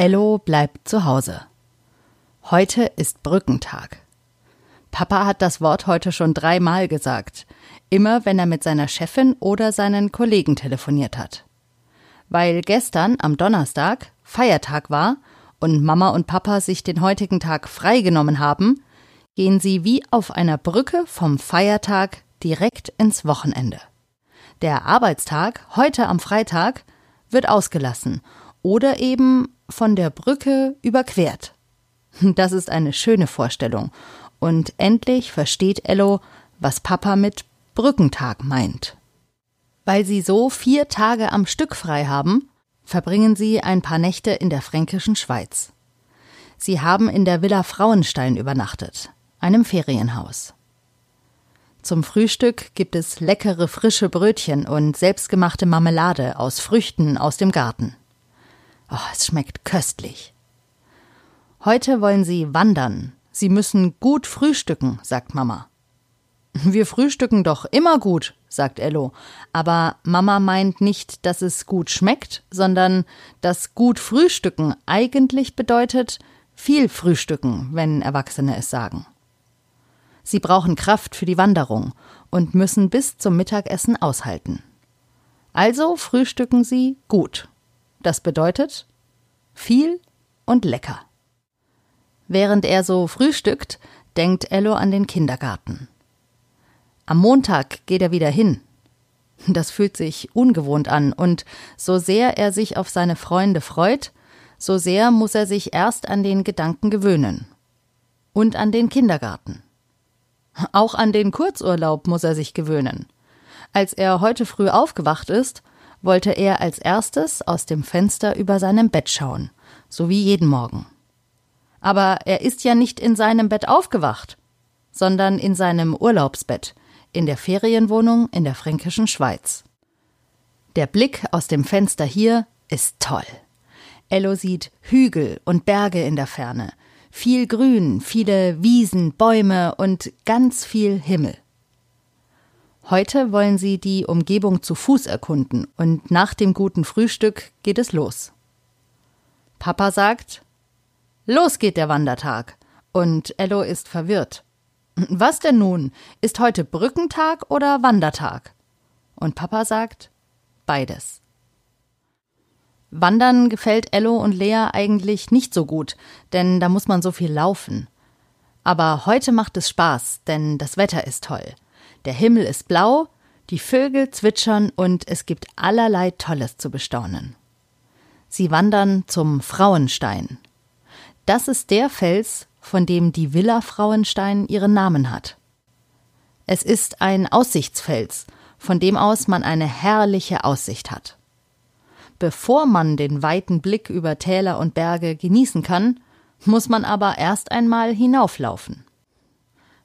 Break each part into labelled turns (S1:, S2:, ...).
S1: Ello bleibt zu Hause. Heute ist Brückentag. Papa hat das Wort heute schon dreimal gesagt, immer wenn er mit seiner Chefin oder seinen Kollegen telefoniert hat. Weil gestern am Donnerstag Feiertag war und Mama und Papa sich den heutigen Tag freigenommen haben, gehen sie wie auf einer Brücke vom Feiertag direkt ins Wochenende. Der Arbeitstag heute am Freitag wird ausgelassen oder eben von der Brücke überquert. Das ist eine schöne Vorstellung. Und endlich versteht Ello, was Papa mit Brückentag meint. Weil sie so vier Tage am Stück frei haben, verbringen sie ein paar Nächte in der fränkischen Schweiz. Sie haben in der Villa Frauenstein übernachtet, einem Ferienhaus. Zum Frühstück gibt es leckere frische Brötchen und selbstgemachte Marmelade aus Früchten aus dem Garten. Oh, es schmeckt köstlich. Heute wollen sie wandern. Sie müssen gut frühstücken, sagt Mama. Wir frühstücken doch immer gut, sagt Ello. Aber Mama meint nicht, dass es gut schmeckt, sondern dass gut frühstücken eigentlich bedeutet viel frühstücken, wenn Erwachsene es sagen. Sie brauchen Kraft für die Wanderung und müssen bis zum Mittagessen aushalten. Also frühstücken sie gut. Das bedeutet viel und lecker. Während er so frühstückt, denkt Ello an den Kindergarten. Am Montag geht er wieder hin. Das fühlt sich ungewohnt an, und so sehr er sich auf seine Freunde freut, so sehr muss er sich erst an den Gedanken gewöhnen. Und an den Kindergarten. Auch an den Kurzurlaub muss er sich gewöhnen. Als er heute früh aufgewacht ist, wollte er als erstes aus dem Fenster über seinem Bett schauen, so wie jeden Morgen. Aber er ist ja nicht in seinem Bett aufgewacht, sondern in seinem Urlaubsbett, in der Ferienwohnung in der fränkischen Schweiz. Der Blick aus dem Fenster hier ist toll. Ello sieht Hügel und Berge in der Ferne, viel Grün, viele Wiesen, Bäume und ganz viel Himmel. Heute wollen sie die Umgebung zu Fuß erkunden und nach dem guten Frühstück geht es los. Papa sagt, Los geht der Wandertag. Und Ello ist verwirrt. Was denn nun? Ist heute Brückentag oder Wandertag? Und Papa sagt, beides. Wandern gefällt Ello und Lea eigentlich nicht so gut, denn da muss man so viel laufen. Aber heute macht es Spaß, denn das Wetter ist toll. Der Himmel ist blau, die Vögel zwitschern und es gibt allerlei Tolles zu bestaunen. Sie wandern zum Frauenstein. Das ist der Fels, von dem die Villa Frauenstein ihren Namen hat. Es ist ein Aussichtsfels, von dem aus man eine herrliche Aussicht hat. Bevor man den weiten Blick über Täler und Berge genießen kann, muss man aber erst einmal hinauflaufen.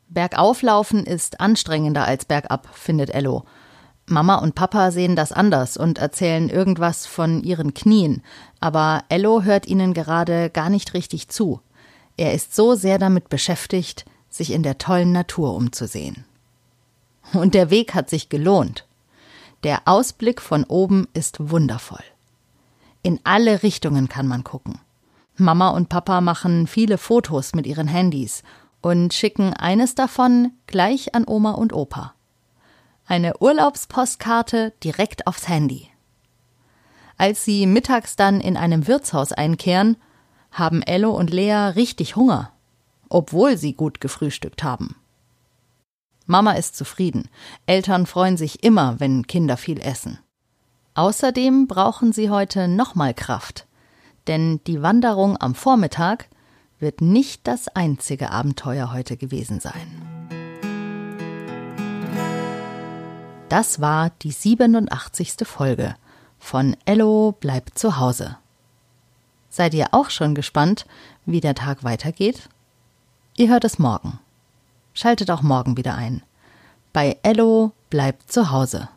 S1: Bergauflaufen ist anstrengender als bergab, findet Ello. Mama und Papa sehen das anders und erzählen irgendwas von ihren Knien, aber Ello hört ihnen gerade gar nicht richtig zu. Er ist so sehr damit beschäftigt, sich in der tollen Natur umzusehen. Und der Weg hat sich gelohnt. Der Ausblick von oben ist wundervoll. In alle Richtungen kann man gucken. Mama und Papa machen viele Fotos mit ihren Handys und schicken eines davon gleich an Oma und Opa. Eine Urlaubspostkarte direkt aufs Handy. Als sie mittags dann in einem Wirtshaus einkehren, haben Ello und Lea richtig Hunger, obwohl sie gut gefrühstückt haben. Mama ist zufrieden. Eltern freuen sich immer, wenn Kinder viel essen. Außerdem brauchen sie heute nochmal Kraft, denn die Wanderung am Vormittag wird nicht das einzige Abenteuer heute gewesen sein. Das war die 87. Folge von Ello bleibt zu Hause. Seid ihr auch schon gespannt, wie der Tag weitergeht? Ihr hört es morgen. Schaltet auch morgen wieder ein. Bei Ello bleibt zu Hause.